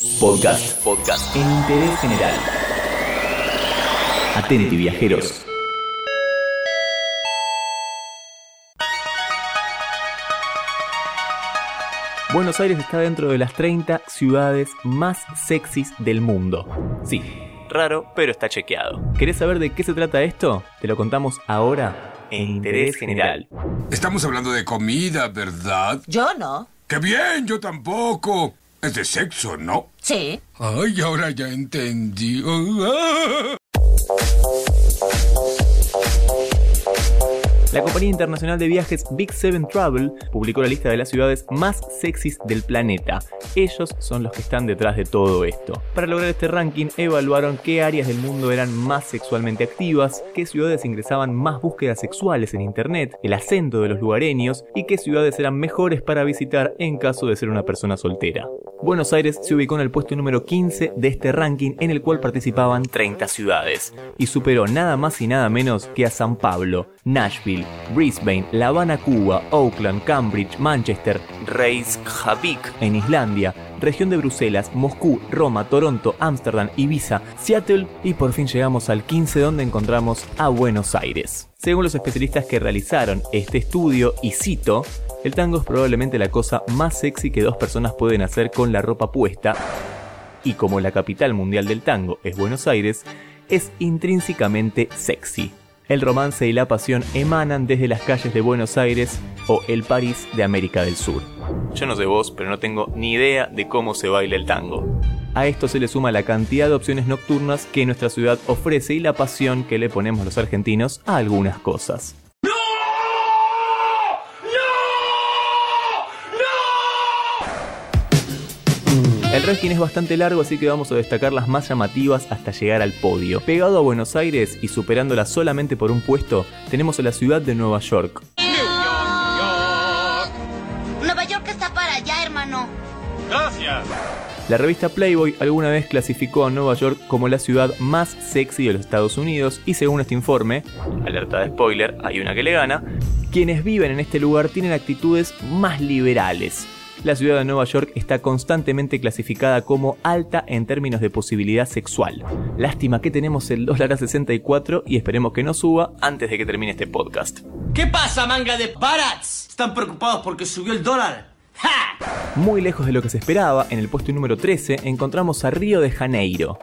Podcast. Podcast. En interés general. Atenti, viajeros. Buenos Aires está dentro de las 30 ciudades más sexys del mundo. Sí, raro, pero está chequeado. ¿Querés saber de qué se trata esto? Te lo contamos ahora en Interés General. Estamos hablando de comida, ¿verdad? Yo no. ¡Qué bien! Yo tampoco. Es de sexo, ¿no? Sí. Ay, ahora ya entendí. Ah. La compañía internacional de viajes Big Seven Travel publicó la lista de las ciudades más sexys del planeta. Ellos son los que están detrás de todo esto. Para lograr este ranking evaluaron qué áreas del mundo eran más sexualmente activas, qué ciudades ingresaban más búsquedas sexuales en internet, el acento de los lugareños y qué ciudades eran mejores para visitar en caso de ser una persona soltera. Buenos Aires se ubicó en el puesto número 15 de este ranking en el cual participaban 30 ciudades y superó nada más y nada menos que a San Pablo, Nashville, Brisbane, La Habana, Cuba, Oakland, Cambridge, Manchester, Reykjavik en Islandia, región de Bruselas, Moscú, Roma, Toronto, Ámsterdam, Ibiza, Seattle y por fin llegamos al 15 donde encontramos a Buenos Aires. Según los especialistas que realizaron este estudio, y cito, el tango es probablemente la cosa más sexy que dos personas pueden hacer con la ropa puesta, y como la capital mundial del tango es Buenos Aires, es intrínsecamente sexy. El romance y la pasión emanan desde las calles de Buenos Aires o el París de América del Sur. Yo no sé vos, pero no tengo ni idea de cómo se baila el tango. A esto se le suma la cantidad de opciones nocturnas que nuestra ciudad ofrece y la pasión que le ponemos los argentinos a algunas cosas. El ranking es bastante largo, así que vamos a destacar las más llamativas hasta llegar al podio. Pegado a Buenos Aires y superándola solamente por un puesto, tenemos a la ciudad de Nueva York. Nueva York está para allá, hermano. La revista Playboy alguna vez clasificó a Nueva York como la ciudad más sexy de los Estados Unidos y según este informe, alerta de spoiler, hay una que le gana, quienes viven en este lugar tienen actitudes más liberales. La ciudad de Nueva York está constantemente clasificada como alta en términos de posibilidad sexual. Lástima que tenemos el dólar a 64 y esperemos que no suba antes de que termine este podcast. ¿Qué pasa, manga de parats? ¿Están preocupados porque subió el dólar? ¡Ja! Muy lejos de lo que se esperaba, en el puesto número 13 encontramos a Río de Janeiro.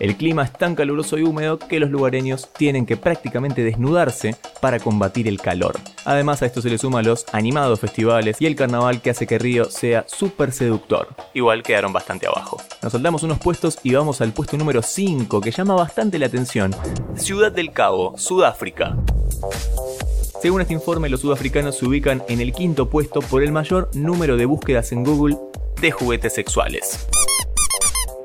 El clima es tan caluroso y húmedo que los lugareños tienen que prácticamente desnudarse para combatir el calor. Además a esto se le suma los animados festivales y el carnaval que hace que Río sea súper seductor. Igual quedaron bastante abajo. Nos saltamos unos puestos y vamos al puesto número 5 que llama bastante la atención. Ciudad del Cabo, Sudáfrica. Según este informe, los sudafricanos se ubican en el quinto puesto por el mayor número de búsquedas en Google de juguetes sexuales.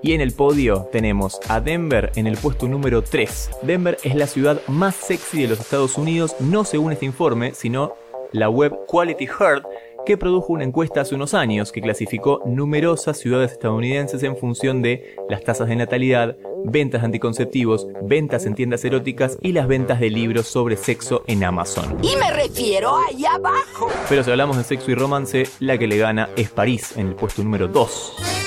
Y en el podio tenemos a Denver en el puesto número 3. Denver es la ciudad más sexy de los Estados Unidos, no según este informe, sino la web Quality Heart, que produjo una encuesta hace unos años que clasificó numerosas ciudades estadounidenses en función de las tasas de natalidad, ventas de anticonceptivos, ventas en tiendas eróticas y las ventas de libros sobre sexo en Amazon. Y me refiero ahí abajo. Pero si hablamos de sexo y romance, la que le gana es París en el puesto número 2.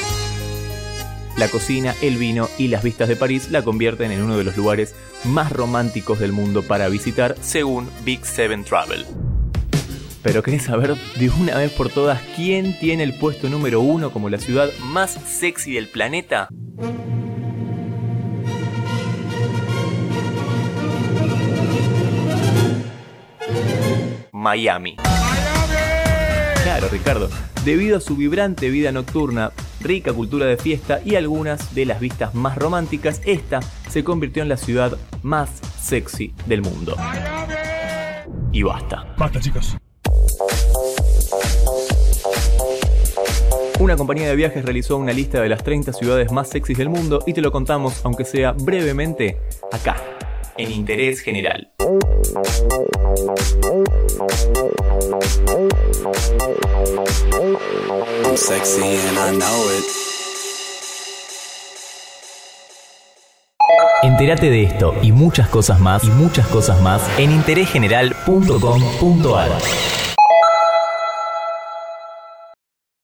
La cocina, el vino y las vistas de París la convierten en uno de los lugares más románticos del mundo para visitar, según Big Seven Travel. Pero ¿querés saber de una vez por todas quién tiene el puesto número uno como la ciudad más sexy del planeta? Miami. Claro, Ricardo. Debido a su vibrante vida nocturna, rica cultura de fiesta y algunas de las vistas más románticas, esta se convirtió en la ciudad más sexy del mundo. Y basta. Basta, chicos. Una compañía de viajes realizó una lista de las 30 ciudades más sexys del mundo y te lo contamos, aunque sea brevemente, acá, en Interés General. I'm sexy and I know it. Entérate de esto y muchas cosas más y muchas cosas más en interésgeneral.com.ar.